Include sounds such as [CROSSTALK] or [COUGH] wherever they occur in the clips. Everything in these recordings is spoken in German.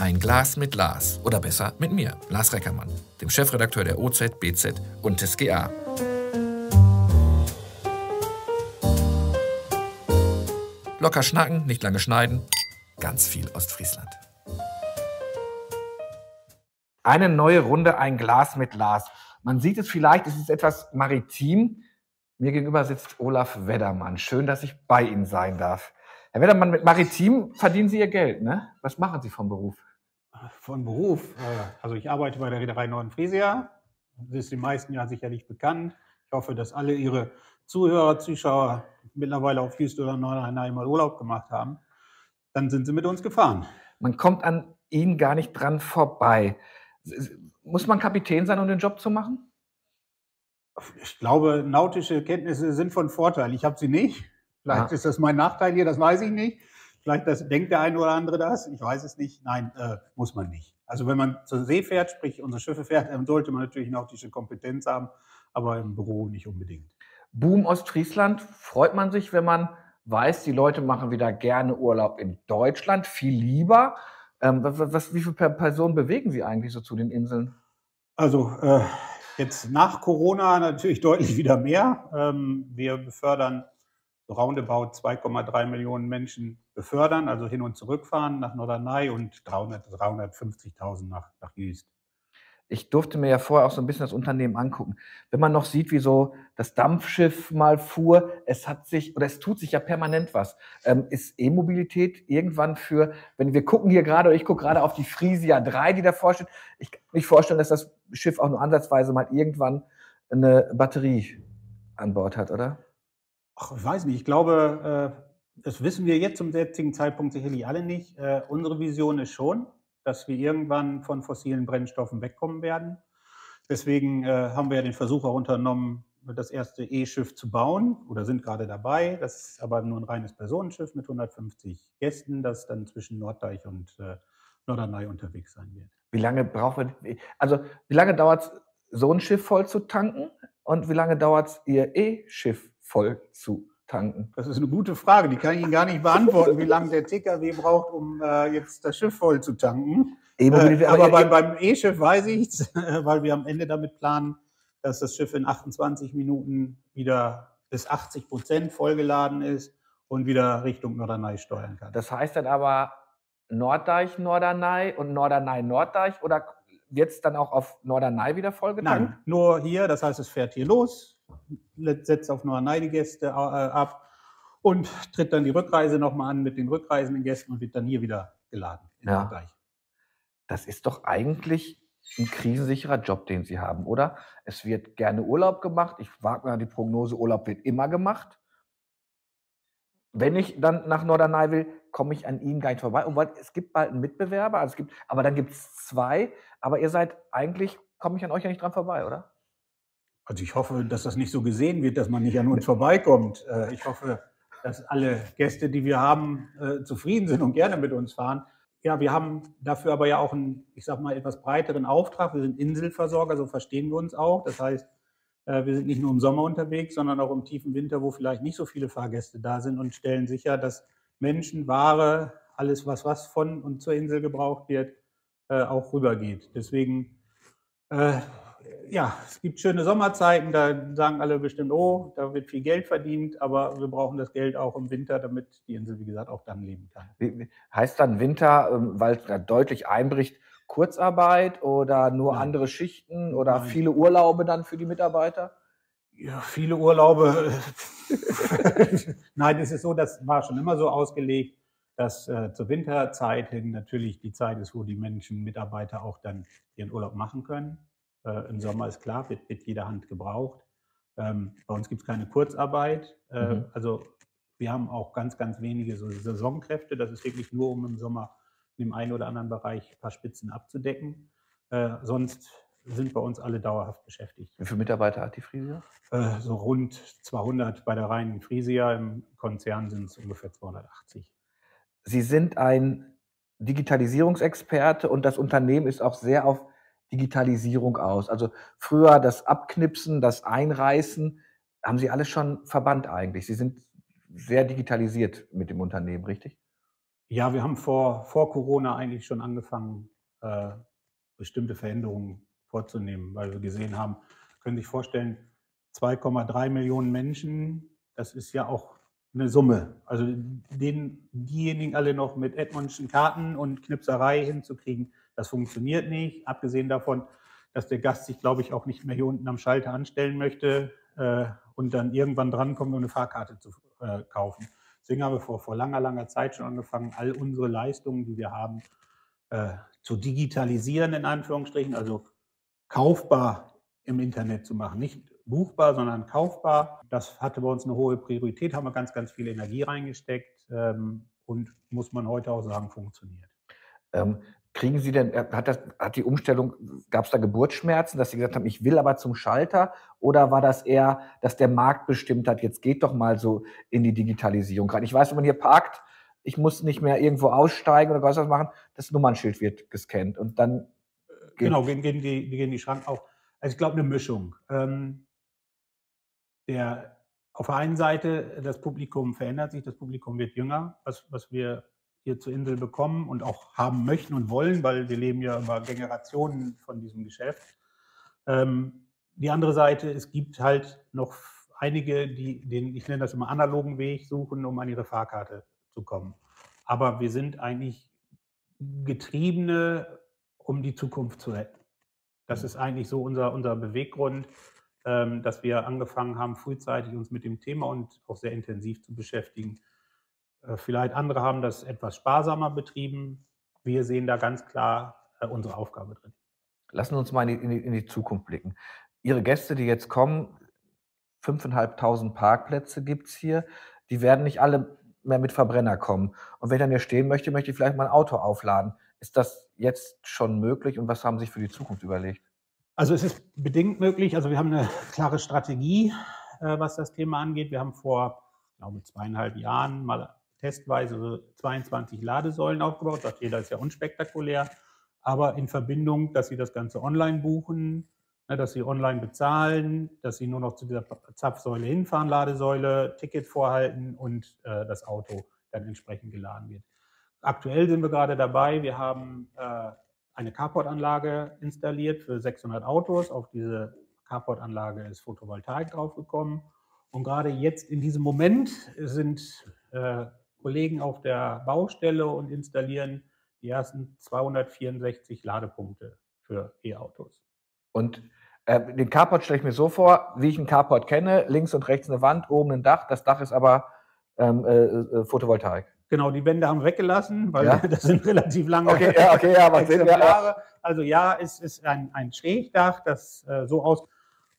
Ein Glas mit Lars. Oder besser mit mir, Lars Reckermann, dem Chefredakteur der OZ, BZ und des GA. Locker schnacken, nicht lange schneiden. Ganz viel Ostfriesland. Eine neue Runde, ein Glas mit Lars. Man sieht es vielleicht, es ist etwas maritim. Mir gegenüber sitzt Olaf Weddermann. Schön, dass ich bei Ihnen sein darf. Herr Weddermann, mit Maritim verdienen Sie Ihr Geld, ne? Was machen Sie vom Beruf? Von Beruf. äh, Also ich arbeite bei der Reederei Norden-Friesia. Das ist den meisten ja sicherlich bekannt. Ich hoffe, dass alle Ihre Zuhörer, Zuschauer mittlerweile auf Houston oder Nordrhein mal Urlaub gemacht haben. Dann sind sie mit uns gefahren. Man kommt an Ihnen gar nicht dran vorbei. Muss man Kapitän sein, um den Job zu machen? Ich glaube, nautische Kenntnisse sind von Vorteil. Ich habe sie nicht. Vielleicht Ja. ist das mein Nachteil hier, das weiß ich nicht. Vielleicht das, denkt der eine oder andere das. Ich weiß es nicht. Nein, äh, muss man nicht. Also wenn man zur See fährt, sprich unsere Schiffe fährt, dann sollte man natürlich nautische Kompetenz haben, aber im Büro nicht unbedingt. Boom Ostfriesland, freut man sich, wenn man weiß, die Leute machen wieder gerne Urlaub in Deutschland, viel lieber. Ähm, was, was, wie viele Per- Personen bewegen Sie eigentlich so zu den Inseln? Also äh, jetzt nach Corona natürlich [LAUGHS] deutlich wieder mehr. Ähm, wir befördern roundabout 2,3 Millionen Menschen befördern, also hin und zurückfahren nach Norderney und 300 350.000 nach, nach Jüst. Ich durfte mir ja vorher auch so ein bisschen das Unternehmen angucken. Wenn man noch sieht, wie so das Dampfschiff mal fuhr, es hat sich oder es tut sich ja permanent was. Ähm, ist E-Mobilität irgendwann für, wenn wir gucken hier gerade, ich gucke gerade auf die Frisia 3, die davor steht, ich kann mir nicht vorstellen, dass das Schiff auch nur ansatzweise mal irgendwann eine Batterie an Bord hat, oder? Ach, ich weiß nicht, ich glaube, äh, das wissen wir jetzt zum jetzigen Zeitpunkt sicherlich alle nicht. Äh, unsere Vision ist schon, dass wir irgendwann von fossilen Brennstoffen wegkommen werden. Deswegen äh, haben wir ja den Versuch auch unternommen, das erste E-Schiff zu bauen oder sind gerade dabei. Das ist aber nur ein reines Personenschiff mit 150 Gästen, das dann zwischen Norddeich und äh, Norderney unterwegs sein wird. Wie lange braucht also wie lange dauert es, so ein Schiff voll zu tanken? Und wie lange dauert es, Ihr E-Schiff voll zu tanken? Das ist eine gute Frage, die kann ich Ihnen gar nicht beantworten, wie lange der TKW braucht, um äh, jetzt das Schiff voll zu tanken. E-Mobilität, Äh, aber aber beim, beim E-Schiff weiß ich es, [LAUGHS] weil wir am Ende damit planen, dass das Schiff in 28 Minuten wieder bis 80 Prozent vollgeladen ist und wieder Richtung Norderney steuern kann. Das heißt dann aber Norddeich, Norderney und Norderney, Norddeich oder es dann auch auf Norderney wieder vollgetankt? Nein, nur hier, das heißt, es fährt hier los, setzt auf Norderney die Gäste äh, ab und tritt dann die Rückreise nochmal an mit den rückreisenden Gästen und wird dann hier wieder geladen in Ja. Das ist doch eigentlich ein krisensicherer Job, den Sie haben, oder? Es wird gerne Urlaub gemacht. Ich wage mal die Prognose, Urlaub wird immer gemacht. Wenn ich dann nach Norderney will, komme ich an Ihnen gar nicht vorbei. Und es gibt bald einen Mitbewerber, also es gibt, aber dann gibt es zwei. Aber ihr seid eigentlich, komme ich an euch ja nicht dran vorbei, oder? Also ich hoffe, dass das nicht so gesehen wird, dass man nicht an uns vorbeikommt. Äh, Ich hoffe, dass alle Gäste, die wir haben, äh, zufrieden sind und gerne mit uns fahren. Ja, wir haben dafür aber ja auch einen, ich sag mal, etwas breiteren Auftrag. Wir sind Inselversorger, so verstehen wir uns auch. Das heißt, äh, wir sind nicht nur im Sommer unterwegs, sondern auch im tiefen Winter, wo vielleicht nicht so viele Fahrgäste da sind und stellen sicher, dass Menschen, Ware, alles, was, was von und zur Insel gebraucht wird, auch rübergeht. Deswegen äh, ja, es gibt schöne Sommerzeiten, da sagen alle bestimmt, oh, da wird viel Geld verdient, aber wir brauchen das Geld auch im Winter, damit die Insel, wie gesagt, auch dann leben kann. Heißt dann Winter, ähm, weil es da deutlich einbricht, Kurzarbeit oder nur Nein. andere Schichten oder Nein. viele Urlaube dann für die Mitarbeiter? Ja, viele Urlaube. [LAUGHS] Nein, es ist so, das war schon immer so ausgelegt, dass äh, zur Winterzeit hin natürlich die Zeit ist, wo die Menschen, Mitarbeiter auch dann ihren Urlaub machen können. Äh, Im Sommer ist klar, wird, wird jede Hand gebraucht. Ähm, bei uns gibt es keine Kurzarbeit. Äh, Mhm. Also wir haben auch ganz, ganz wenige so Saisonkräfte. Das ist wirklich nur, um im Sommer in dem einen oder anderen Bereich ein paar Spitzen abzudecken. Äh, sonst sind bei uns alle dauerhaft beschäftigt. Wie viele Mitarbeiter hat die Frisia? Äh, so rund 200 bei der reinen Frisia. Im Konzern sind es ungefähr 280. Sie sind ein Digitalisierungsexperte und das Unternehmen ist auch sehr auf Digitalisierung aus. Also früher das Abknipsen, das Einreißen, haben Sie alles schon verbannt eigentlich. Sie sind sehr digitalisiert mit dem Unternehmen, richtig? Ja, wir haben vor, vor Corona eigentlich schon angefangen, äh, bestimmte Veränderungen vorzunehmen, weil wir gesehen haben, können sich vorstellen, 2,3 Millionen Menschen, das ist ja auch eine Summe. Also den, diejenigen alle noch mit Edmundschen Karten und Knipserei hinzukriegen, das funktioniert nicht. Abgesehen davon, dass der Gast sich, glaube ich, auch nicht mehr hier unten am Schalter anstellen möchte äh, und dann irgendwann drankommt, um eine Fahrkarte zu äh, kaufen. Deswegen haben wir vor, vor langer, langer Zeit schon angefangen, all unsere Leistungen, die wir haben, äh, zu digitalisieren, in Anführungsstrichen, also kaufbar im Internet zu machen. Nicht buchbar, sondern kaufbar. Das hatte bei uns eine hohe Priorität, haben wir ganz, ganz viel Energie reingesteckt ähm, und muss man heute auch sagen, funktioniert. Ähm, kriegen Sie denn, äh, hat, das, hat die Umstellung, gab es da Geburtsschmerzen, dass Sie gesagt haben, ich will aber zum Schalter? Oder war das eher, dass der Markt bestimmt hat, jetzt geht doch mal so in die Digitalisierung rein? Ich weiß, wenn man hier parkt, ich muss nicht mehr irgendwo aussteigen oder was machen, das Nummernschild wird gescannt und dann. Genau, gehen, gehen, die, gehen die Schranken auf. Also ich glaube, eine Mischung. Ähm, der, auf der einen Seite, das Publikum verändert sich, das Publikum wird jünger, was, was wir hier zur Insel bekommen und auch haben möchten und wollen, weil wir leben ja über Generationen von diesem Geschäft. Ähm, die andere Seite, es gibt halt noch einige, die den, ich nenne das immer analogen Weg suchen, um an ihre Fahrkarte zu kommen. Aber wir sind eigentlich Getriebene, um die Zukunft zu retten. Das ist eigentlich so unser, unser Beweggrund, ähm, dass wir angefangen haben, frühzeitig uns mit dem Thema und auch sehr intensiv zu beschäftigen. Äh, vielleicht andere haben das etwas sparsamer betrieben. Wir sehen da ganz klar äh, unsere Aufgabe drin. Lassen Sie uns mal in die, in die Zukunft blicken. Ihre Gäste, die jetzt kommen, 5.500 Parkplätze gibt es hier, die werden nicht alle mehr mit Verbrenner kommen. Und wenn ich dann hier stehen möchte, möchte ich vielleicht mein Auto aufladen. Ist das jetzt schon möglich und was haben Sie sich für die Zukunft überlegt? Also es ist bedingt möglich. Also wir haben eine [LAUGHS] klare Strategie, äh, was das Thema angeht. Wir haben vor, ich glaube, zweieinhalb Jahren mal testweise 22 Ladesäulen aufgebaut. Sagt jeder, ist ja unspektakulär. Aber in Verbindung, dass Sie das Ganze online buchen, ne, dass Sie online bezahlen, dass Sie nur noch zu dieser Zapfsäule hinfahren, Ladesäule, Ticket vorhalten und äh, das Auto dann entsprechend geladen wird. Aktuell sind wir gerade dabei, wir haben äh, eine Carport-Anlage installiert für 600 Autos. Auf diese Carport-Anlage ist Photovoltaik draufgekommen. Und gerade jetzt in diesem Moment sind äh, Kollegen auf der Baustelle und installieren die ersten 264 Ladepunkte für E-Autos. Und äh, den Carport stelle ich mir so vor, wie ich einen Carport kenne, links und rechts eine Wand, oben ein Dach. Das Dach ist aber ähm, äh, äh Photovoltaik. Genau, die Wände haben wir weggelassen, weil ja? [LAUGHS] das sind relativ lange okay, ja, okay, ja, was Exemplare. Also ja, es ist ein, ein Schrägdach, das äh, so aus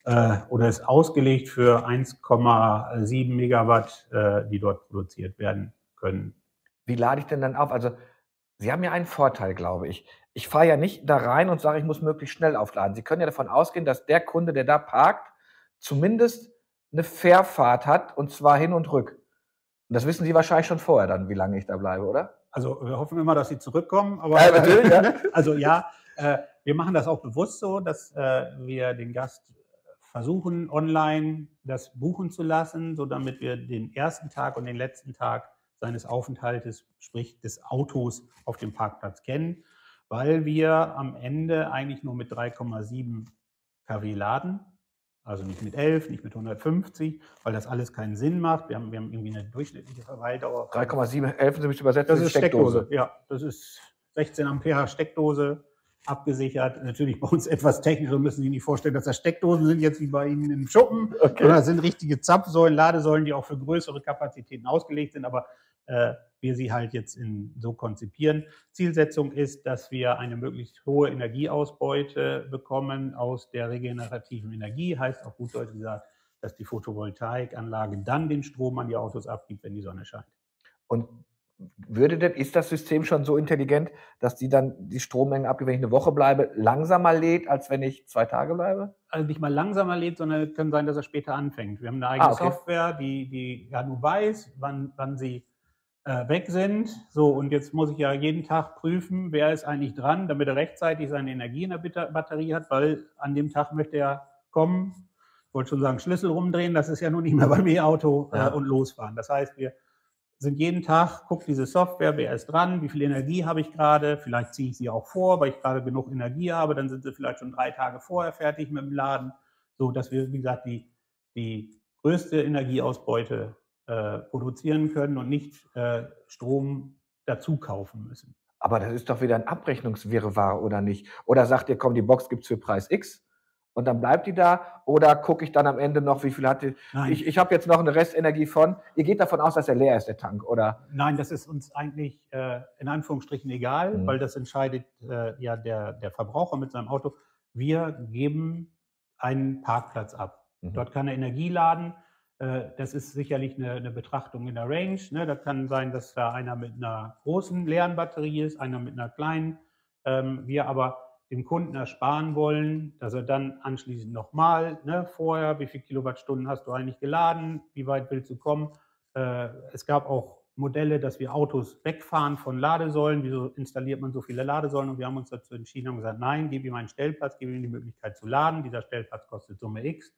äh, oder ist ausgelegt für 1,7 Megawatt, äh, die dort produziert werden können. Wie lade ich denn dann auf? Also Sie haben ja einen Vorteil, glaube ich. Ich fahre ja nicht da rein und sage, ich muss möglichst schnell aufladen. Sie können ja davon ausgehen, dass der Kunde, der da parkt, zumindest eine Fährfahrt hat und zwar hin und rück. Und das wissen Sie wahrscheinlich schon vorher dann, wie lange ich da bleibe, oder? Also wir hoffen immer, dass Sie zurückkommen. Aber, ja, natürlich, ja. [LAUGHS] also ja, äh, wir machen das auch bewusst so, dass äh, wir den Gast versuchen, online das buchen zu lassen, so damit wir den ersten Tag und den letzten Tag seines Aufenthaltes, sprich des Autos auf dem Parkplatz kennen, weil wir am Ende eigentlich nur mit 3,7 kW laden also nicht mit 11, nicht mit 150, weil das alles keinen Sinn macht. Wir haben, wir haben irgendwie eine durchschnittliche Verweildauer. 3,7, 11 Sie mich übersetzen. Das ist Steckdose. Steckdose. Ja, das ist 16 Ampere Steckdose, abgesichert. Natürlich bei uns etwas technischer, müssen Sie sich nicht vorstellen, dass das Steckdosen sind jetzt wie bei Ihnen im Schuppen. Okay. Sondern das sind richtige Zapfsäulen, Ladesäulen, die auch für größere Kapazitäten ausgelegt sind. Aber wir sie halt jetzt in, so konzipieren. Zielsetzung ist, dass wir eine möglichst hohe Energieausbeute bekommen aus der regenerativen Energie. Heißt auch gut Deutsch gesagt, dass die Photovoltaikanlage dann den Strom an die Autos abgibt, wenn die Sonne scheint. Und würde denn, ist das System schon so intelligent, dass die dann die Strommengen abgibt, wenn ich eine Woche bleibe, langsamer lädt, als wenn ich zwei Tage bleibe? Also nicht mal langsamer lädt, sondern kann sein, dass er später anfängt. Wir haben eine eigene ah, okay. Software, die, die ja nur weiß, wann, wann sie äh, weg sind. So, und jetzt muss ich ja jeden Tag prüfen, wer ist eigentlich dran, damit er rechtzeitig seine Energie in der Batterie hat, weil an dem Tag möchte er kommen. Ich wollte schon sagen, Schlüssel rumdrehen, das ist ja nun nicht mehr beim E-Auto äh, ja. und losfahren. Das heißt, wir sind jeden Tag, guckt diese Software, wer ist dran, wie viel Energie habe ich gerade, vielleicht ziehe ich sie auch vor, weil ich gerade genug Energie habe, dann sind sie vielleicht schon drei Tage vorher fertig mit dem Laden, so dass wir, wie gesagt, die, die größte Energieausbeute äh, produzieren können und nicht äh, Strom dazu kaufen müssen. Aber das ist doch wieder ein Abrechnungswirrwarr, oder nicht? Oder sagt ihr, komm, die Box gibt es für Preis X und dann bleibt die da? Oder gucke ich dann am Ende noch, wie viel hatte Nein. ich? Ich habe jetzt noch eine Restenergie von. Ihr geht davon aus, dass er leer ist, der Tank, oder? Nein, das ist uns eigentlich äh, in Anführungsstrichen egal, mhm. weil das entscheidet äh, ja der, der Verbraucher mit seinem Auto. Wir geben einen Parkplatz ab. Mhm. Dort kann er Energie laden. Äh, das ist sicherlich eine, eine, Betrachtung in der Range. Ne? Da kann sein, dass da einer mit einer großen leeren Batterie ist, einer mit einer kleinen. Ähm, wir aber dem Kunden ersparen wollen, dass er dann anschließend nochmal ne, vorher, wie viele Kilowattstunden hast du eigentlich geladen, wie weit willst du kommen. Äh, es gab auch Modelle, dass wir Autos wegfahren von Ladesäulen. Wieso installiert man so viele Ladesäulen? Und wir haben uns dazu entschieden und gesagt, nein, gib ihm einen Stellplatz, gib ihm die Möglichkeit zu laden. Dieser Stellplatz kostet Summe X.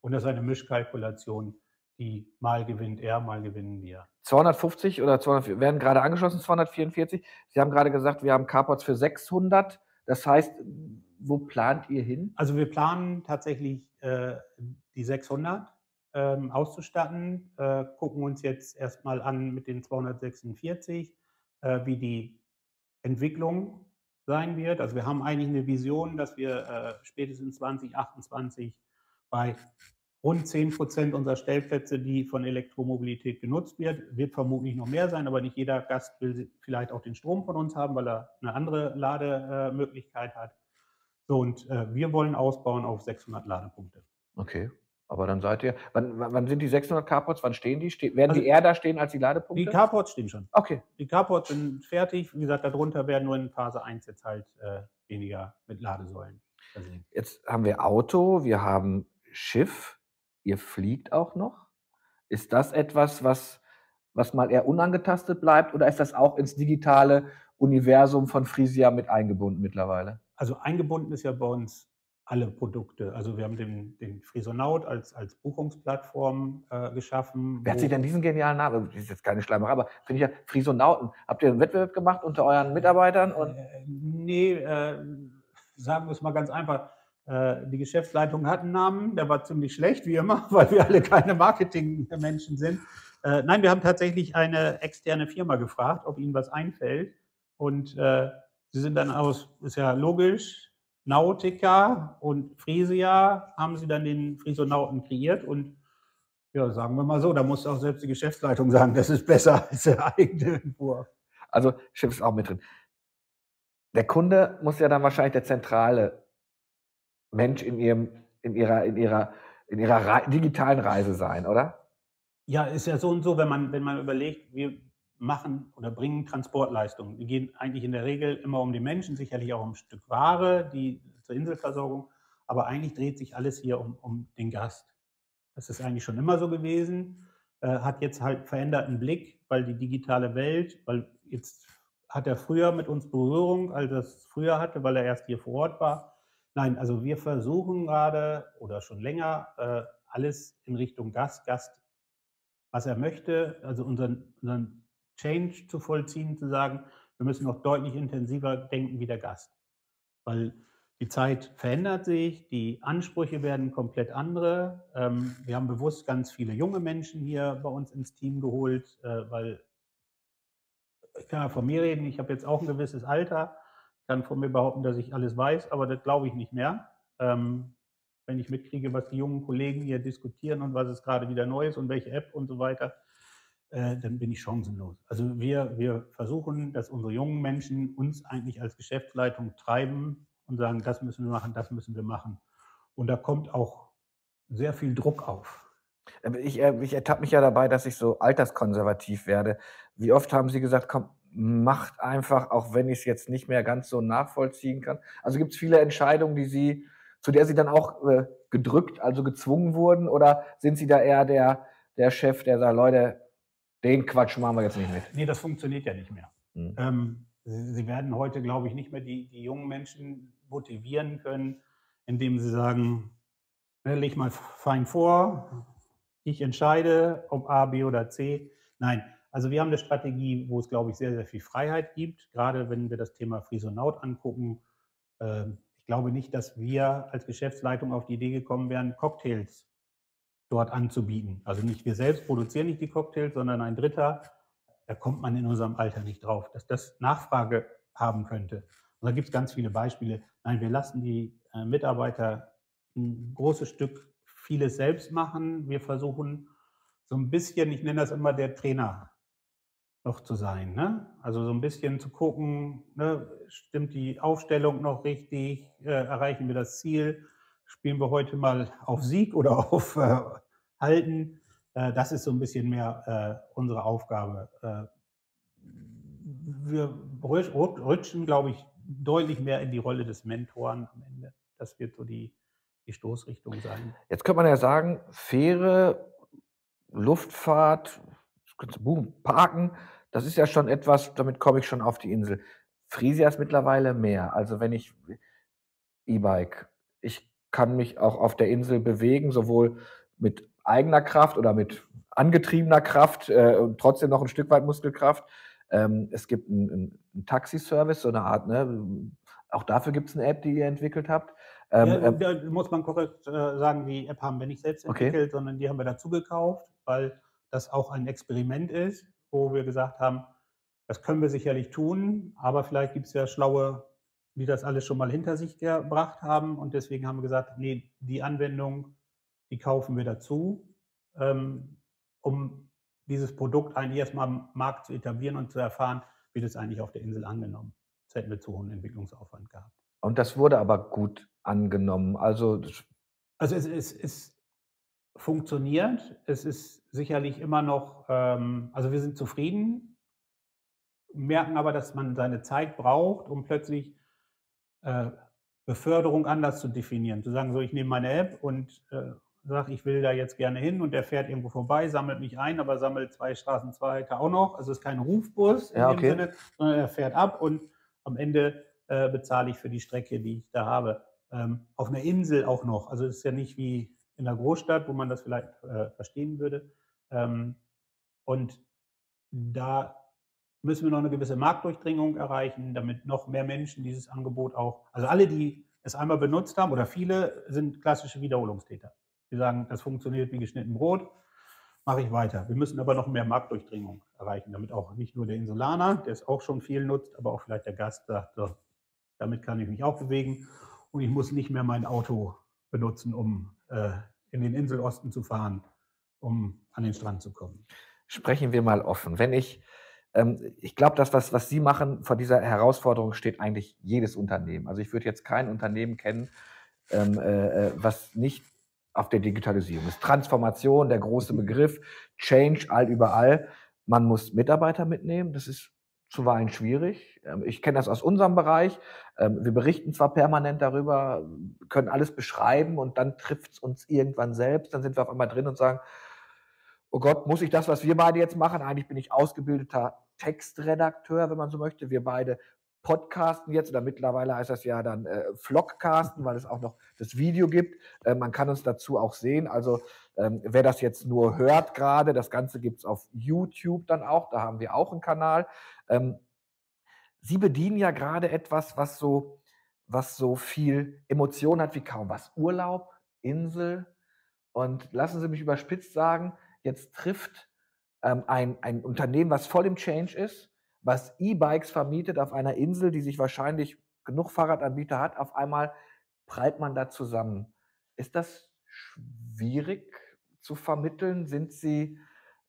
Und das ist eine Mischkalkulation, die mal gewinnt er, mal gewinnen wir. 250 oder 200 werden gerade angeschlossen, 244. Sie haben gerade gesagt, wir haben Carports für 600. Das heißt, wo plant ihr hin? Also wir planen tatsächlich äh, die 600 ähm, auszustatten, äh, gucken uns jetzt erstmal an mit den 246, äh, wie die Entwicklung sein wird. Also wir haben eigentlich eine Vision, dass wir äh, spätestens 2028 bei rund 10 Prozent unserer Stellplätze, die von Elektromobilität genutzt wird. Wird vermutlich noch mehr sein, aber nicht jeder Gast will vielleicht auch den Strom von uns haben, weil er eine andere Lademöglichkeit hat. So, und äh, wir wollen ausbauen auf 600 Ladepunkte. Okay. Aber dann seid ihr, wann, wann sind die 600 Carports, wann stehen die? Ste werden also, die eher da stehen als die Ladepunkte? Die Carports stehen schon. Okay. Die Carports sind fertig. Wie gesagt, darunter werden nur in Phase 1 jetzt halt äh, weniger mit Ladesäulen versehen. Jetzt haben wir Auto, wir haben Schiff, ihr fliegt auch noch. Ist das etwas, was, was mal eher unangetastet bleibt oder ist das auch ins digitale Universum von Frisia mit eingebunden mittlerweile? Also eingebunden ist ja bei uns alle Produkte. Also wir haben den, den Frisonaut als, als Buchungsplattform äh, geschaffen. Wer hat sich denn diesen genialen Namen, das ist jetzt keine Schleimerei, aber finde ich ja Frisonauten. Habt ihr einen Wettbewerb gemacht unter euren Mitarbeitern? Und äh, nee, äh, sagen wir es mal ganz einfach. Äh, die Geschäftsleitung hat einen Namen, der war ziemlich schlecht, wie immer, [LAUGHS] weil wir alle keine Marketingmenschen sind. Äh, nein, wir haben tatsächlich eine externe Firma gefragt, ob ihnen was einfällt. Und äh, sie sind dann aus, ist ja logisch, Nautica und Frisia haben sie dann den Frisonauten kreiert. Und ja, sagen wir mal so, da muss auch selbst die Geschäftsleitung sagen, das ist besser [LAUGHS] als der eigene Entwurf. Also Schiff ist auch mit drin. Der Kunde muss ja dann wahrscheinlich der zentrale Mensch in, ihrem, in ihrer, in ihrer, in ihrer Re digitalen Reise sein, oder? Ja, ist ja so und so, wenn man, wenn man überlegt, wir machen oder bringen Transportleistungen. Die gehen eigentlich in der Regel immer um die Menschen, sicherlich auch um ein Stück Ware, die zur Inselversorgung, aber eigentlich dreht sich alles hier um, um den Gast. Das ist eigentlich schon immer so gewesen, äh, hat jetzt halt veränderten Blick, weil die digitale Welt, weil jetzt hat er früher mit uns Berührung, als er es früher hatte, weil er erst hier vor Ort war. Nein, also wir versuchen gerade oder schon länger äh, alles in Richtung Gast, Gast, was er möchte, also unseren, unseren Change zu vollziehen, zu sagen, wir müssen noch deutlich intensiver denken wie der Gast. Weil die Zeit verändert sich, die Ansprüche werden komplett andere. Ähm, wir haben bewusst ganz viele junge Menschen hier bei uns ins Team geholt, äh, weil ich kann ja von mir reden, ich habe jetzt auch ein gewisses Alter kann von mir behaupten, dass ich alles weiß, aber das glaube ich nicht mehr. Ähm, wenn ich mitkriege, was die jungen Kollegen hier diskutieren und was es gerade wieder neu ist und welche App und so weiter, äh, dann bin ich chancenlos. Also wir, wir versuchen, dass unsere jungen Menschen uns eigentlich als Geschäftsleitung treiben und sagen, das müssen wir machen, das müssen wir machen. Und da kommt auch sehr viel Druck auf. Ich, äh, ich ertappe mich ja dabei, dass ich so alterskonservativ werde. Wie oft haben Sie gesagt, komm, macht einfach, auch wenn ich es jetzt nicht mehr ganz so nachvollziehen kann. Also gibt es viele Entscheidungen, die Sie, zu der Sie dann auch äh, gedrückt, also gezwungen wurden, oder sind Sie da eher der, der Chef, der sagt, Leute, den Quatsch machen wir jetzt nicht mit? Nee, das funktioniert ja nicht mehr. Hm. Ähm, Sie werden heute, glaube ich, nicht mehr die, die jungen Menschen motivieren können, indem sie sagen, ne, leg mal fein vor, ich entscheide, ob A, B oder C. Nein, Also wir haben eine Strategie, wo es, glaube ich, sehr, sehr viel Freiheit gibt, gerade wenn wir das Thema Frisonaut angucken. Ähm, ich glaube nicht, dass wir als Geschäftsleitung auf die Idee gekommen wären, Cocktails dort anzubieten. Also nicht wir selbst produzieren nicht die Cocktails, sondern ein Dritter. Da kommt man in unserem Alter nicht drauf, dass das Nachfrage haben könnte. Und da gibt es ganz viele Beispiele. Nein, wir lassen die äh, Mitarbeiter ein großes Stück vieles selbst machen. Wir versuchen so ein bisschen, ich nenne das immer der Trainer noch zu sein. Ne? Also so ein bisschen zu gucken, ne? stimmt die Aufstellung noch richtig, äh, erreichen wir das Ziel, spielen wir heute mal auf Sieg oder [LAUGHS] auf äh, Halten. Äh, das ist so ein bisschen mehr äh, unsere Aufgabe. Äh, wir rutschen, glaube ich, deutlich mehr in die Rolle des Mentoren am Ende. Das wird so die, die Stoßrichtung sein. Jetzt könnte man ja sagen, Fähre, Luftfahrt, Boom, Parken, das ist ja schon etwas, damit komme ich schon auf die Insel. Frisia ist mittlerweile mehr. Also wenn ich E-Bike, ich kann mich auch auf der Insel bewegen, sowohl mit eigener Kraft oder mit angetriebener Kraft äh, und trotzdem noch ein Stück weit Muskelkraft. Ähm, es gibt einen, einen Taxiservice, so eine Art, ne? auch dafür gibt es eine App, die ihr entwickelt habt. Ähm, ja, ähm, da muss man korrekt äh, sagen, die App haben wir nicht selbst entwickelt, okay. sondern die haben wir dazu gekauft, weil das auch ein Experiment ist, wo wir gesagt haben, das können wir sicherlich tun, aber vielleicht gibt es ja schlaue, die das alles schon mal hinter sich gebracht haben und deswegen haben wir gesagt, nee, die Anwendung, die kaufen wir dazu, ähm, um dieses Produkt eigentlich erstmal am Markt zu etablieren und zu erfahren, wird es eigentlich auf der Insel angenommen. Das hätten wir zu hohen Entwicklungsaufwand gehabt. Und das wurde aber gut angenommen. Also, also es, es, es funktioniert. Es ist sicherlich immer noch, ähm, also wir sind zufrieden, merken aber, dass man seine Zeit braucht, um plötzlich äh, Beförderung anders zu definieren. Zu sagen, so ich nehme meine App und äh, sage, ich will da jetzt gerne hin und der fährt irgendwo vorbei, sammelt mich ein, aber sammelt zwei Straßen weiter auch noch. Also es ist kein Rufbus in ja, dem Sinne, sondern er fährt ab und am Ende äh, bezahle ich für die Strecke, die ich da habe. Ähm, auf einer Insel auch noch. Also es ist ja nicht wie in einer Großstadt, wo man das vielleicht äh, verstehen würde. Ähm, und da müssen wir noch eine gewisse Marktdurchdringung erreichen, damit noch mehr Menschen dieses Angebot auch, also alle, die es einmal benutzt haben oder viele, sind klassische Wiederholungstäter. Die sagen, das funktioniert wie geschnitten Brot, mache ich weiter. Wir müssen aber noch mehr Marktdurchdringung erreichen, damit auch nicht nur der Insulaner, der es auch schon viel nutzt, aber auch vielleicht der Gast sagt, so, damit kann ich mich auch bewegen und ich muss nicht mehr mein Auto benutzen, um äh, in den Inselosten zu fahren, um an den Strand zu kommen. Sprechen wir mal offen. Wenn ich, ähm, ich glaube, das, was, was Sie machen, vor dieser Herausforderung steht eigentlich jedes Unternehmen. Also ich würde jetzt kein Unternehmen kennen, ähm, äh, äh was nicht auf der Digitalisierung ist. Transformation, der große Begriff, Change all überall. Man muss Mitarbeiter mitnehmen, das ist zuweilen schwierig. Ähm, ich kenne das aus unserem Bereich. Ähm, wir berichten zwar permanent darüber, können alles beschreiben und dann trifft es uns irgendwann selbst. Dann sind wir auf einmal drin und sagen, oh Gott, muss ich das, was wir beide jetzt machen? Eigentlich bin ich ausgebildeter Textredakteur, wenn man so möchte. Wir beide Podcasten jetzt oder mittlerweile heißt das ja dann äh, Vlogcasten, weil es auch noch das Video gibt. Äh, man kann uns dazu auch sehen. Also ähm, wer das jetzt nur hört gerade, das Ganze gibt es auf YouTube dann auch. Da haben wir auch einen Kanal. Ähm, Sie bedienen ja gerade etwas, was so, was so viel Emotion hat wie kaum was. Urlaub, Insel. Und lassen Sie mich überspitzt sagen, jetzt trifft ähm, ein, ein Unternehmen, was voll im Change ist, was E-Bikes vermietet auf einer Insel, die sich wahrscheinlich genug Fahrradanbieter hat, auf einmal prallt man da zusammen. Ist das schwierig zu vermitteln? Sind Sie,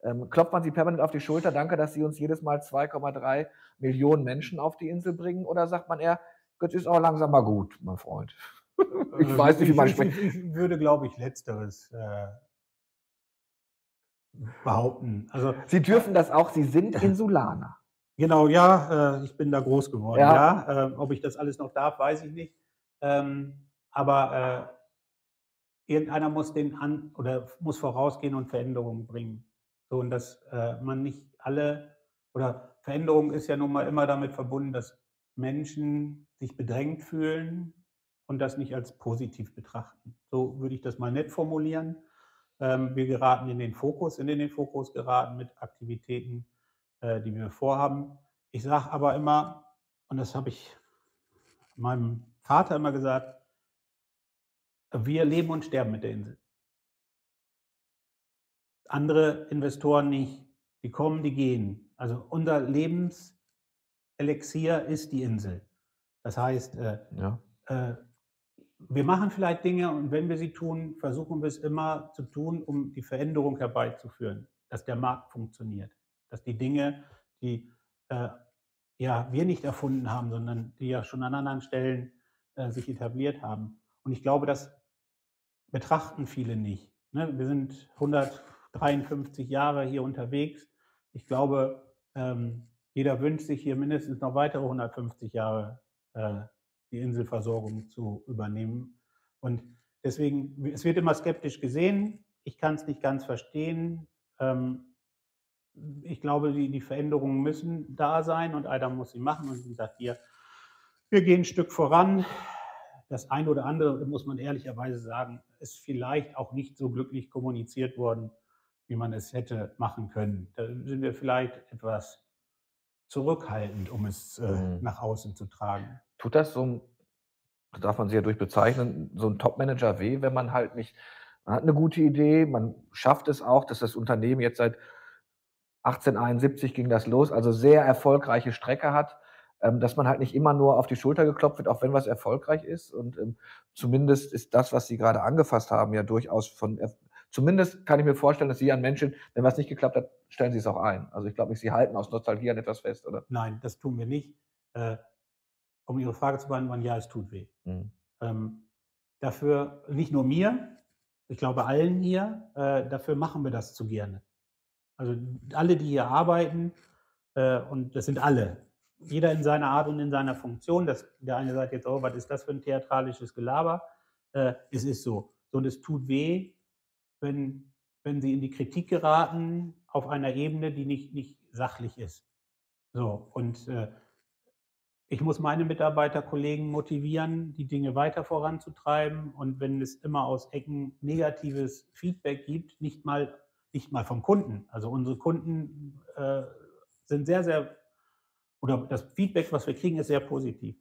ähm, klopft man Sie permanent auf die Schulter, danke, dass Sie uns jedes Mal 2,3 Millionen Menschen auf die Insel bringen? Oder sagt man eher, das ist auch langsam mal gut, mein Freund? [LAUGHS] ich äh, weiß nicht, wie man [LAUGHS] spricht. Ich, ich, würde, glaube ich, Letzteres äh, behaupten. Also, Sie dürfen das auch, Sie sind [LAUGHS] Insulaner. Genau, ja, äh, ich bin da groß geworden. Ja. ja. Äh, ob ich das alles noch darf, weiß ich nicht. Ähm, aber äh, irgendeiner muss den an oder muss vorausgehen und Veränderungen bringen. So und dass äh, man nicht alle oder Veränderung ist ja nun mal immer damit verbunden, dass Menschen sich bedrängt fühlen und das nicht als positiv betrachten. So würde ich das mal nett formulieren. Ähm, wir geraten in den Fokus, sind in den Fokus geraten mit Aktivitäten äh, die wir vorhaben. Ich sage aber immer, und das habe ich meinem Vater immer gesagt, wir leben und sterben mit der Insel. Andere Investoren nicht. Die kommen, die gehen. Also unser Lebenselixier ist die Insel. Das heißt, äh, ja. äh, wir machen vielleicht Dinge und wenn wir sie tun, versuchen wir es immer zu tun, um die Veränderung herbeizuführen, dass der Markt funktioniert, dass die Dinge, die äh, ja, wir nicht erfunden haben, sondern die ja schon an anderen Stellen äh, sich etabliert haben. Und ich glaube, das betrachten viele nicht. Ne? Wir sind 153 Jahre hier unterwegs. Ich glaube, ähm, jeder wünscht sich hier mindestens noch weitere 150 Jahre äh, die Inselversorgung zu übernehmen. Und deswegen, es wird immer skeptisch gesehen. Ich kann es nicht ganz verstehen. Ähm, ich glaube, die, die Veränderungen müssen da sein und einer muss sie machen. Und wie gesagt, hier, wir gehen ein Stück voran. Das eine oder andere, muss man ehrlicherweise sagen, ist vielleicht auch nicht so glücklich kommuniziert worden, wie man es hätte machen können. Da sind wir vielleicht etwas zurückhaltend, um es äh, mhm. nach außen zu tragen. Tut das so ein, darf man sie ja durch bezeichnen, so ein Top-Manager weh, wenn man halt nicht, man hat eine gute Idee, man schafft es auch, dass das Unternehmen jetzt seit 1871 ging das los, also sehr erfolgreiche Strecke hat, ähm, dass man halt nicht immer nur auf die Schulter geklopft wird, auch wenn was erfolgreich ist. Und ähm, zumindest ist das, was Sie gerade angefasst haben, ja durchaus von, zumindest kann ich mir vorstellen, dass Sie an Menschen, wenn was nicht geklappt hat, stellen Sie es auch ein. Also ich glaube nicht, Sie halten aus Nostalgie an etwas fest, oder? Nein, das tun wir nicht. Um Ihre Frage zu beantworten, ja, es tut weh. Mhm. Ähm, dafür, nicht nur mir, ich glaube allen hier, äh, dafür machen wir das zu gerne. Also alle, die hier arbeiten, äh, und das sind alle, jeder in seiner Art und in seiner Funktion. Das, der eine sagt jetzt, oh, was ist das für ein theatralisches Gelaber? Äh, es ist so. so. Und es tut weh, wenn, wenn sie in die Kritik geraten auf einer Ebene, die nicht, nicht sachlich ist. So, und äh, ich muss meine Mitarbeiterkollegen motivieren, die Dinge weiter voranzutreiben. Und wenn es immer aus Ecken negatives Feedback gibt, nicht mal nicht mal vom Kunden. Also unsere Kunden äh, sind sehr, sehr, oder das Feedback, was wir kriegen, ist sehr positiv.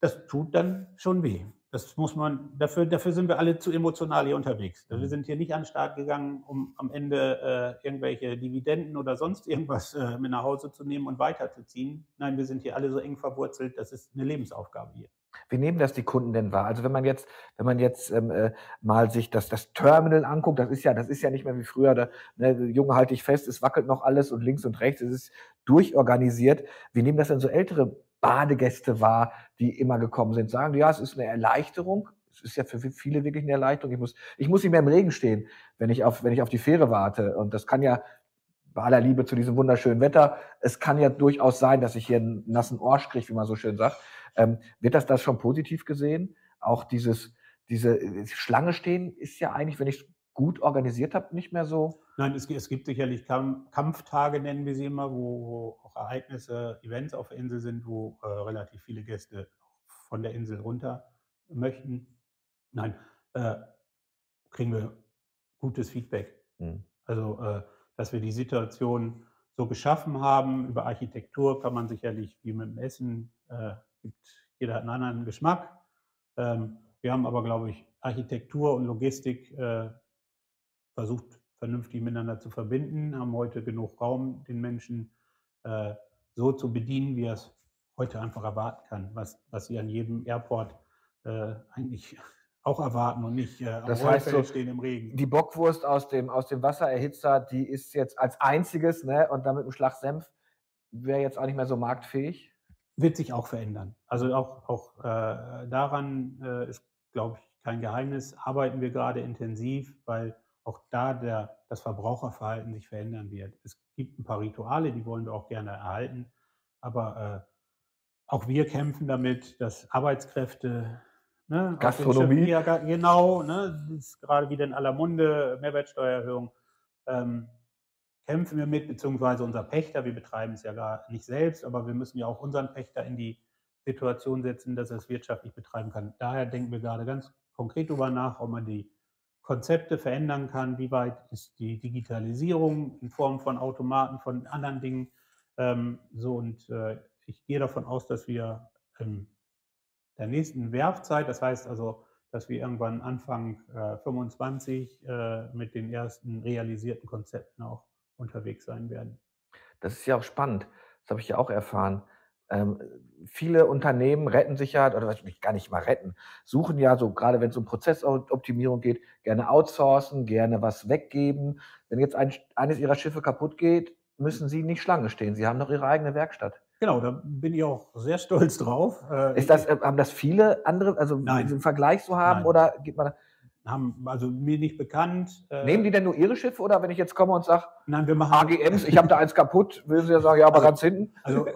Das tut dann schon weh. Das muss man, dafür, dafür sind wir alle zu emotional hier unterwegs. Wir mhm. sind hier nicht an den Start gegangen, um am Ende äh, irgendwelche Dividenden oder sonst irgendwas äh, mit nach Hause zu nehmen und weiterzuziehen. Nein, wir sind hier alle so eng verwurzelt, das ist eine Lebensaufgabe hier. Wie nehmen das die Kunden denn wahr? Also wenn man jetzt, wenn man jetzt ähm, äh, mal sich das, das Terminal anguckt, das ist ja, das ist ja nicht mehr wie früher, da, ne, Junge, halte ich fest, es wackelt noch alles und links und rechts, es ist durchorganisiert. Wie nehmen das denn so ältere Badegäste wahr, die immer gekommen sind? Sagen ja, es ist eine Erleichterung. Es ist ja für viele wirklich eine Erleichterung. Ich muss, ich muss nicht mehr im Regen stehen, wenn ich auf, wenn ich auf die Fähre warte. Und das kann ja bei aller Liebe zu diesem wunderschönen Wetter, es kann ja durchaus sein, dass ich hier einen nassen Orsch kriege, wie man so schön sagt. Ähm, wird das das schon positiv gesehen? Auch dieses, diese äh, Schlange stehen ist ja eigentlich, wenn ich es gut organisiert habe, nicht mehr so. Nein, es, es gibt sicherlich Kampftage, nennen wir sie immer, wo, auch Ereignisse, Events auf der Insel sind, wo äh, relativ viele Gäste von der Insel runter möchten. Nein, äh, kriegen wir gutes Feedback. Mhm. Also, äh, dass wir die Situation so geschaffen haben. Über Architektur kann man sicherlich wie mit dem Essen äh, gibt, jeder hat einen anderen Geschmack. Ähm, wir haben aber, glaube ich, Architektur und Logistik äh, versucht vernünftig miteinander zu verbinden, haben heute genug Raum, den Menschen äh, so zu bedienen, wie er es heute einfach erwarten kann, was, was sie an jedem Airport äh, eigentlich [LAUGHS] auch erwarten und nicht äh, am das heißt so, stehen im Regen. Die Bockwurst aus dem, aus dem Wassererhitzer, die ist jetzt als einziges ne, und damit ein Schlag Senf, wäre jetzt auch nicht mehr so marktfähig wird sich auch verändern. Also auch, auch äh, daran äh, ist, glaube ich, kein Geheimnis, arbeiten wir gerade intensiv, weil auch da der, das Verbraucherverhalten sich verändern wird. Es gibt ein paar Rituale, die wollen wir auch gerne erhalten, aber äh, auch wir kämpfen damit, dass Arbeitskräfte, ne, Gastronomie, ja, genau, ne, das ist gerade wieder in aller Munde, Mehrwertsteuererhöhung, ähm, kämpfen wir mit, beziehungsweise unser Pächter. Wir betreiben es ja gar nicht selbst, aber wir müssen ja auch unseren Pächter in die Situation setzen, dass er es wirtschaftlich betreiben kann. Daher denken wir gerade ganz konkret darüber nach, ob man die Konzepte verändern kann, wie weit ist die Digitalisierung in Form von Automaten, von anderen Dingen Ähm, so und äh, ich gehe davon aus, dass wir in der nächsten Werfzeit, das heißt also, dass wir irgendwann Anfang äh, 25 äh, mit den ersten realisierten Konzepten auch unterwegs sein werden. Das ist ja auch spannend. Das habe ich ja auch erfahren. Ähm, viele Unternehmen retten sich ja, oder gar nicht mal retten, suchen ja so, gerade wenn es um Prozessoptimierung geht, gerne outsourcen, gerne was weggeben. Wenn jetzt ein, eines ihrer Schiffe kaputt geht, müssen sie nicht Schlange stehen. Sie haben noch ihre eigene Werkstatt. Genau, da bin ich auch sehr stolz drauf. Äh, ist das, äh, haben das viele andere, also Nein. einen Vergleich zu haben Nein. oder gibt man haben also mir nicht bekannt. Äh, Nehmen die denn nur ihre Schiffe oder wenn ich jetzt komme und sage, Nein, wir machen AGMs, ich habe da eins kaputt, würden sie ja sagen, ja, aber also, ganz hinten? Also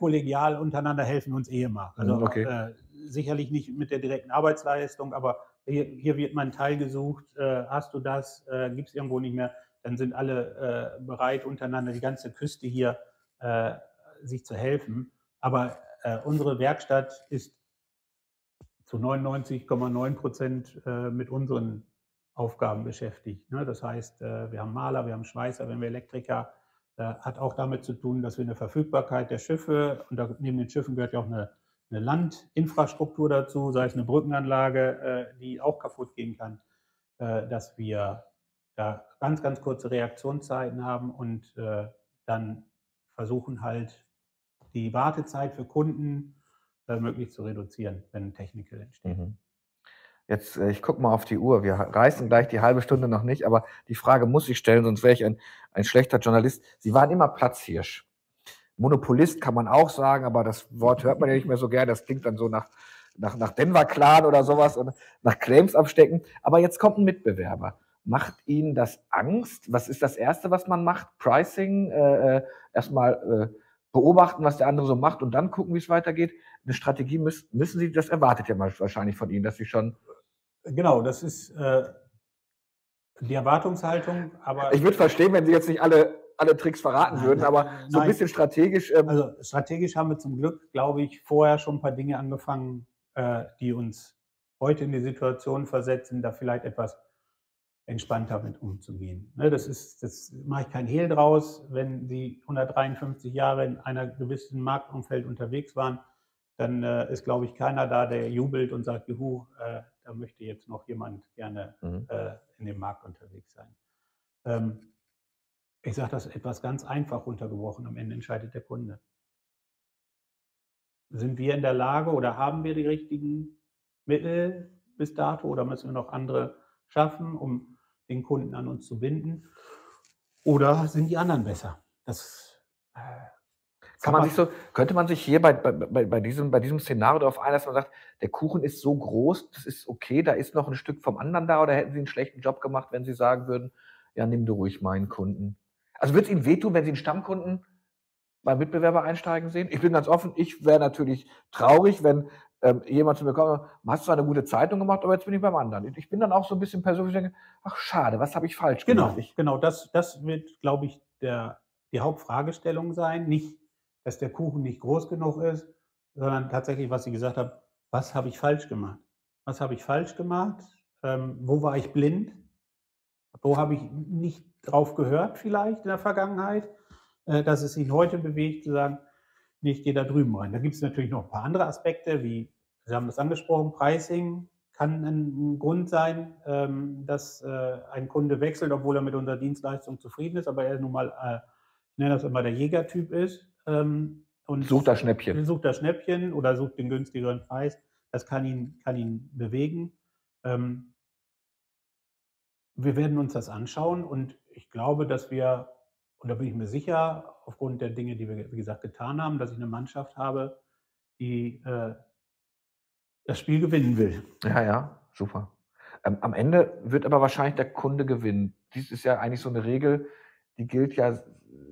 kollegial untereinander helfen uns eh immer. Also Mhm, okay. äh, sicherlich nicht mit der direkten Arbeitsleistung, aber hier, hier wird mein Teil gesucht, äh, hast du das, äh, gibt es irgendwo nicht mehr, dann sind alle äh, bereit untereinander, die ganze Küste hier äh, sich zu helfen. Aber äh, unsere Werkstatt ist zu 99,9 Prozent äh, mit unseren Aufgaben beschäftigt. Ne? Das heißt, wir haben Maler, wir haben Schweißer, wir haben Elektriker. Äh, hat auch damit zu tun, dass wir eine Verfügbarkeit der Schiffe, und da, neben den Schiffen gehört ja auch eine, eine Landinfrastruktur dazu, sei es eine Brückenanlage, äh, die auch kaputt gehen kann, äh, dass wir da ganz, ganz kurze Reaktionszeiten haben und dann versuchen halt die Wartezeit für Kunden möglichst zu reduzieren, wenn Technical entsteht. Mhm. Jetzt, äh, ich gucke mal auf die Uhr. Wir reißen gleich die halbe Stunde noch nicht, aber die Frage muss ich stellen, sonst wäre ich ein, ein schlechter Journalist. Sie waren immer Platzhirsch. Monopolist kann man auch sagen, aber das Wort hört man ja nicht mehr so gern. Das klingt dann so nach, nach, nach Denver Clan oder sowas und nach Claims abstecken. Aber jetzt kommt ein Mitbewerber. Macht Ihnen das Angst? Was ist das Erste, was man macht? Pricing, äh, äh erstmal äh, beobachten, was der andere so macht und dann gucken, wie es weitergeht. Eine Strategie müssen, müssen Sie, das erwartet ja wahrscheinlich von Ihnen, dass Sie schon. Genau, das ist äh, die Erwartungshaltung. Aber ich würde verstehen, wenn Sie jetzt nicht alle, alle Tricks verraten Nein, würden, aber nein. so ein bisschen strategisch. Ähm, Also strategisch haben wir zum Glück, glaube ich, vorher schon ein paar Dinge angefangen, äh, die uns heute in die Situation versetzen, da vielleicht etwas entspannter mit umzugehen. Ne, das ist, das mache ich kein Hehl draus. Wenn Sie 153 Jahre in einer gewissen Marktumfeld unterwegs waren, dann äh, ist, glaube ich, keiner da, der jubelt und sagt, juhu, äh, da möchte jetzt noch jemand gerne mhm. äh, in dem Markt unterwegs sein. Ähm, ich sage das etwas ganz einfach runtergebrochen, am Ende entscheidet der Kunde. Sind wir in der Lage oder haben wir die richtigen Mittel bis dato oder müssen wir noch andere schaffen, um den Kunden an uns zu binden? Oder sind die anderen besser? Das äh, Kann man sich so, könnte man sich hier bei, bei, bei, diesem, bei diesem Szenario darauf einlassen, dass man sagt, der Kuchen ist so groß, das ist okay, da ist noch ein Stück vom anderen da oder hätten Sie einen schlechten Job gemacht, wenn Sie sagen würden, ja, nimm du ruhig meinen Kunden. Also würde es Ihnen wehtun, wenn Sie einen Stammkunden beim Mitbewerber einsteigen sehen? Ich bin ganz offen, ich wäre natürlich traurig, wenn ähm, jemand zu mir kommt, du hast zwar eine gute Zeitung gemacht, aber jetzt bin ich beim anderen. Ich bin dann auch so ein bisschen persönlich, denke, ach schade, was habe ich falsch Genau, gemacht? Ich, genau. Das, das wird, glaube ich, der, die Hauptfragestellung sein. Nicht, dass der Kuchen nicht groß genug ist, sondern tatsächlich, was Sie gesagt haben, was habe ich falsch gemacht? Was habe ich falsch gemacht? Ähm, wo war ich blind? Wo habe ich nicht drauf gehört vielleicht in der Vergangenheit, äh, dass es ihn heute bewegt, zu sagen, nee, ich gehe da drüben rein. Da gibt es natürlich noch ein paar andere Aspekte, wie, Sie haben das angesprochen, Pricing kann ein Grund sein, ähm, dass äh, ein Kunde wechselt, obwohl er mit unserer Dienstleistung zufrieden ist, aber er nun mal, äh, ich nenne das immer der Jägertyp ist. Ähm, und Sucht das Schnäppchen. Sucht das Schnäppchen oder sucht den günstigeren Preis. Das kann ihn, kann ihn bewegen. Ähm, wir werden uns das anschauen und ich glaube, dass wir, und da bin ich mir sicher, aufgrund der Dinge, die wir, wie gesagt, getan haben, dass ich eine Mannschaft habe, die äh, das Spiel gewinnen will. Ja, ja, super. Ähm, am Ende wird aber wahrscheinlich der Kunde gewinnen. Dies ist ja eigentlich so eine Regel, die gilt ja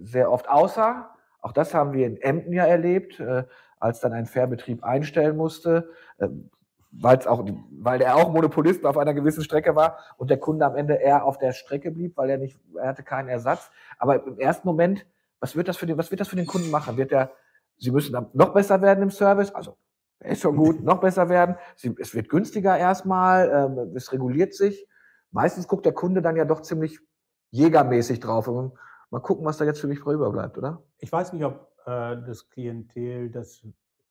sehr oft außer. Auch das haben wir in Emden ja erlebt, äh, als dann ein Fährbetrieb einstellen musste, äh, weil's auch, weil er auch Monopolist auf einer gewissen Strecke war und der Kunde am Ende eher auf der Strecke blieb, weil er nicht, er hatte keinen Ersatz. Aber im ersten Moment, was wird das für den, was wird das für den Kunden machen? Wird er, sie müssen dann noch besser werden im Service, also ist schon gut, [LAUGHS] noch besser werden. Sie, es wird günstiger erstmal, ähm, es reguliert sich. Meistens guckt der Kunde dann ja doch ziemlich jägermäßig drauf. Und mal gucken, was da jetzt für mich überbleibt, oder? Ich weiß nicht, ob äh, das Klientel, das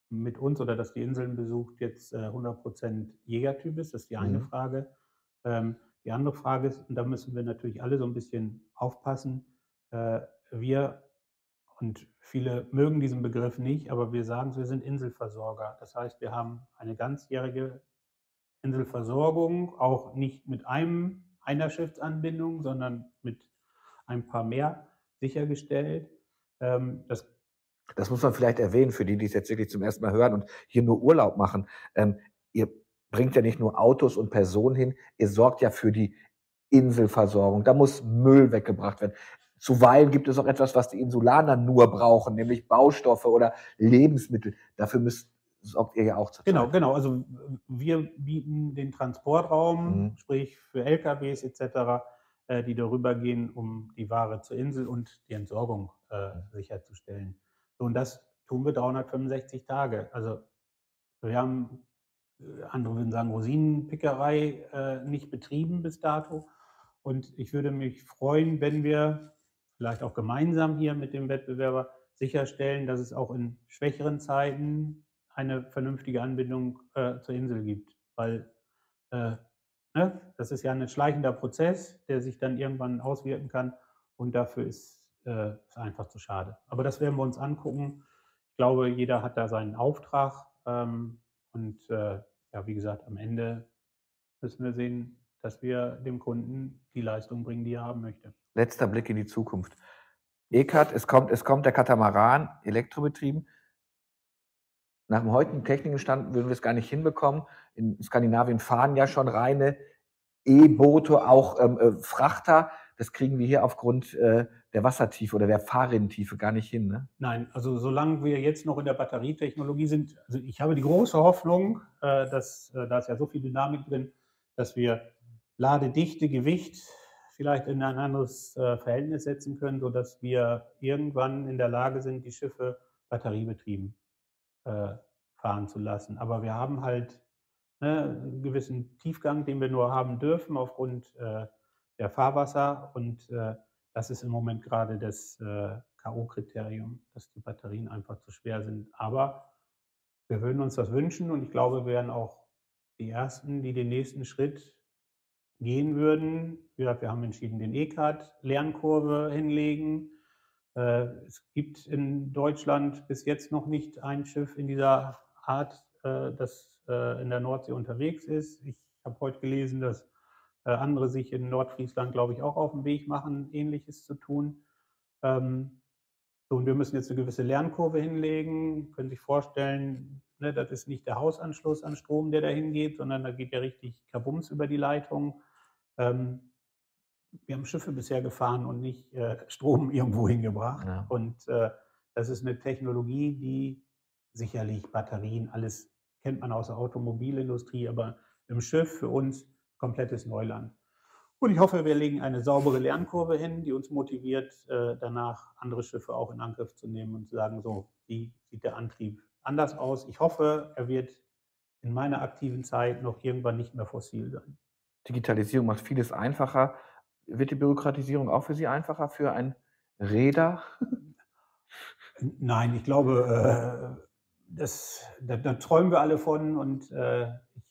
mit uns oder das die Inseln besucht, jetzt äh, 100% Jägertyp ist. Das ist die eine Mhm. Frage. Ähm, die andere Frage ist, und da müssen wir natürlich alle so ein bisschen aufpassen, äh, wir und viele mögen diesen Begriff nicht, aber wir sagen, wir sind Inselversorger. Das heißt, wir haben eine ganzjährige Inselversorgung, auch nicht mit einem einer Schiffsanbindung, sondern mit ein paar mehr sichergestellt. Ähm, das Das muss man vielleicht erwähnen für die, die es jetzt wirklich zum ersten Mal hören und hier nur Urlaub machen. Ähm, ihr bringt ja nicht nur Autos und Personen hin, ihr sorgt ja für die Inselversorgung. Da muss Müll weggebracht werden. Zuweilen gibt es auch etwas, was die Insulaner nur brauchen, nämlich Baustoffe oder Lebensmittel. Dafür müsst, sorgt ihr ja auch zur Genau, Zeit. genau. Also wir bieten den Transportraum, Mhm. sprich für LKWs etc., äh, die darüber gehen, um die Ware zur Insel und die Entsorgung äh, sicherzustellen. Und das tun wir 365 Tage. Also wir haben, äh, andere würden sagen, Rosinenpickerei äh, nicht betrieben bis dato. Und ich würde mich freuen, wenn wir vielleicht auch gemeinsam hier mit dem Wettbewerber sicherstellen, dass es auch in schwächeren Zeiten eine vernünftige Anbindung äh, zur Insel gibt. Weil äh, ne, das ist ja ein schleichender Prozess, der sich dann irgendwann auswirken kann. Und dafür ist äh, es einfach zu schade. Aber das werden wir uns angucken. Ich glaube, jeder hat da seinen Auftrag. Ähm, und äh, ja, wie gesagt, am Ende müssen wir sehen, dass wir dem Kunden die Leistung bringen, die er haben möchte. Letzter Blick in die Zukunft. ECAT, es kommt, es kommt der Katamaran, elektrobetrieben. Nach dem heutigen technischen Stand würden wir es gar nicht hinbekommen. In Skandinavien fahren ja schon reine E-Boote, auch ähm, äh, Frachter. Das kriegen wir hier aufgrund äh, der Wassertiefe oder der Fahrrinntiefe gar nicht hin. Ne? Nein, also solange wir jetzt noch in der Batterietechnologie sind, also ich habe die große Hoffnung, äh, dass äh, da ist ja so viel Dynamik drin, dass wir Ladedichte, Gewicht vielleicht in ein anderes äh, Verhältnis setzen können, sodass wir irgendwann in der Lage sind, die Schiffe batteriebetrieben fahren zu lassen. Aber wir haben halt ne, einen gewissen Tiefgang, den wir nur haben dürfen aufgrund der Fahrwasser und äh, das ist im Moment gerade das äh, K.O.-Kriterium, dass die Batterien einfach zu schwer sind. Aber wir würden uns das wünschen und ich glaube, wir wären auch die Ersten, die den nächsten Schritt gehen würden. Wie gesagt, wir haben entschieden, den E-Card-Lernkurve hinlegen. Äh, es gibt in Deutschland bis jetzt noch nicht ein Schiff in dieser Art, äh, das äh, in der Nordsee unterwegs ist. Ich habe heute gelesen, dass andere sich in Nordfriesland, glaube ich, auch auf den Weg machen, Ähnliches zu tun. Ähm, so, und wir müssen jetzt eine gewisse Lernkurve hinlegen. Können sich vorstellen, ne, das ist nicht der Hausanschluss an Strom, der dahin geht, sondern da geht ja richtig Kabums über die Leitung. Ähm, wir haben Schiffe bisher gefahren und nicht äh, [LAUGHS] Strom irgendwo hingebracht. Ja. Und äh, das ist eine Technologie, die sicherlich Batterien, alles kennt man aus der Automobilindustrie, aber im Schiff für uns komplettes Neuland. Und ich hoffe, wir legen eine saubere Lernkurve hin, die uns motiviert, äh, danach andere Schiffe auch in Angriff zu nehmen und zu sagen, so, wie sieht der Antrieb anders aus? Ich hoffe, er wird in meiner aktiven Zeit noch irgendwann nicht mehr fossil sein. Digitalisierung macht vieles einfacher. Wird die Bürokratisierung auch für Sie einfacher für ein Räder? Nein, ich glaube, äh, das, da, da träumen wir alle von und äh, ich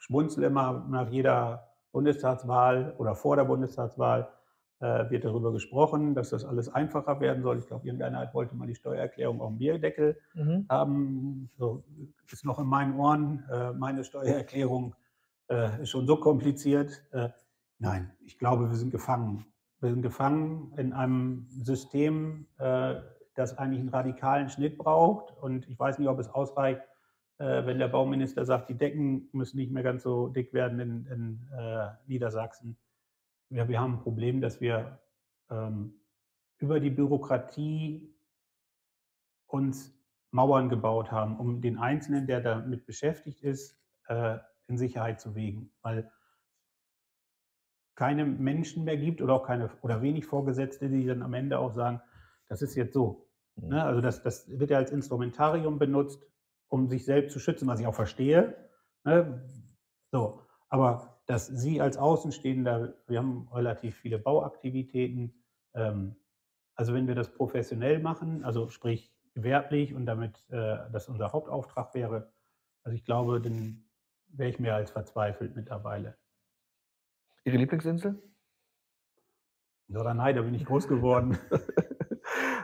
schmunzel immer nach jeder Bundestagswahl oder vor der Bundestagswahl äh, wird darüber gesprochen, dass das alles einfacher werden soll. Ich glaube, irgendeiner wollte mal die Steuererklärung auf dem Bierdeckel Mhm. haben. So ist noch in meinen Ohren. Äh, meine Steuererklärung äh, ist schon so kompliziert. Äh, nein, ich glaube, wir sind gefangen. Wir sind gefangen in einem System, äh, das eigentlich einen radikalen Schnitt braucht. Und ich weiß nicht, ob es ausreicht, äh, wenn der Bauminister sagt, die Decken müssen nicht mehr ganz so dick werden in, in äh, Niedersachsen. Wir, wir haben ein Problem, dass wir ähm, über die Bürokratie uns Mauern gebaut haben, um den Einzelnen, der damit beschäftigt ist, äh, in Sicherheit zu wägen. Weil keine Menschen mehr gibt oder auch keine oder wenig Vorgesetzte, die dann am Ende auch sagen, das ist jetzt so. Ne? Also das, das wird ja als Instrumentarium benutzt, um sich selbst zu schützen, was ich auch verstehe. Ne? So, aber dass Sie als Außenstehender, wir haben relativ viele Bauaktivitäten, ähm, Also wenn wir das professionell machen, also sprich gewerblich und damit äh, das unser Hauptauftrag wäre, also ich glaube, dann wäre ich mehr als verzweifelt mittlerweile. Ihre Lieblingsinsel? Norderney, da bin ich groß geworden. [LAUGHS]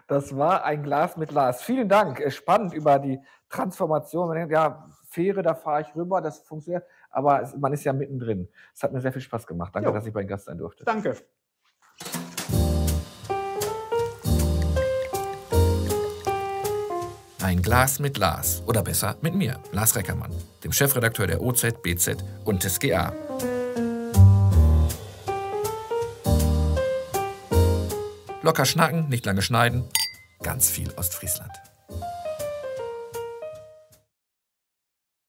Das war ein Glas mit Lars. Vielen Dank. Äh, spannend über die Transformation. Man denkt, ja, Fähre, da fahre ich rüber, das funktioniert. Aber es, man ist ja mittendrin. Es hat mir sehr viel Spaß gemacht. Danke, Jo. dass ich bei Ihnen Gast sein durfte. Danke. Ein Glas mit Lars. Oder besser mit mir, Lars Reckermann, dem Chefredakteur der OZ, BZ und des GA. Locker schnacken, nicht lange schneiden. Ganz viel Ostfriesland.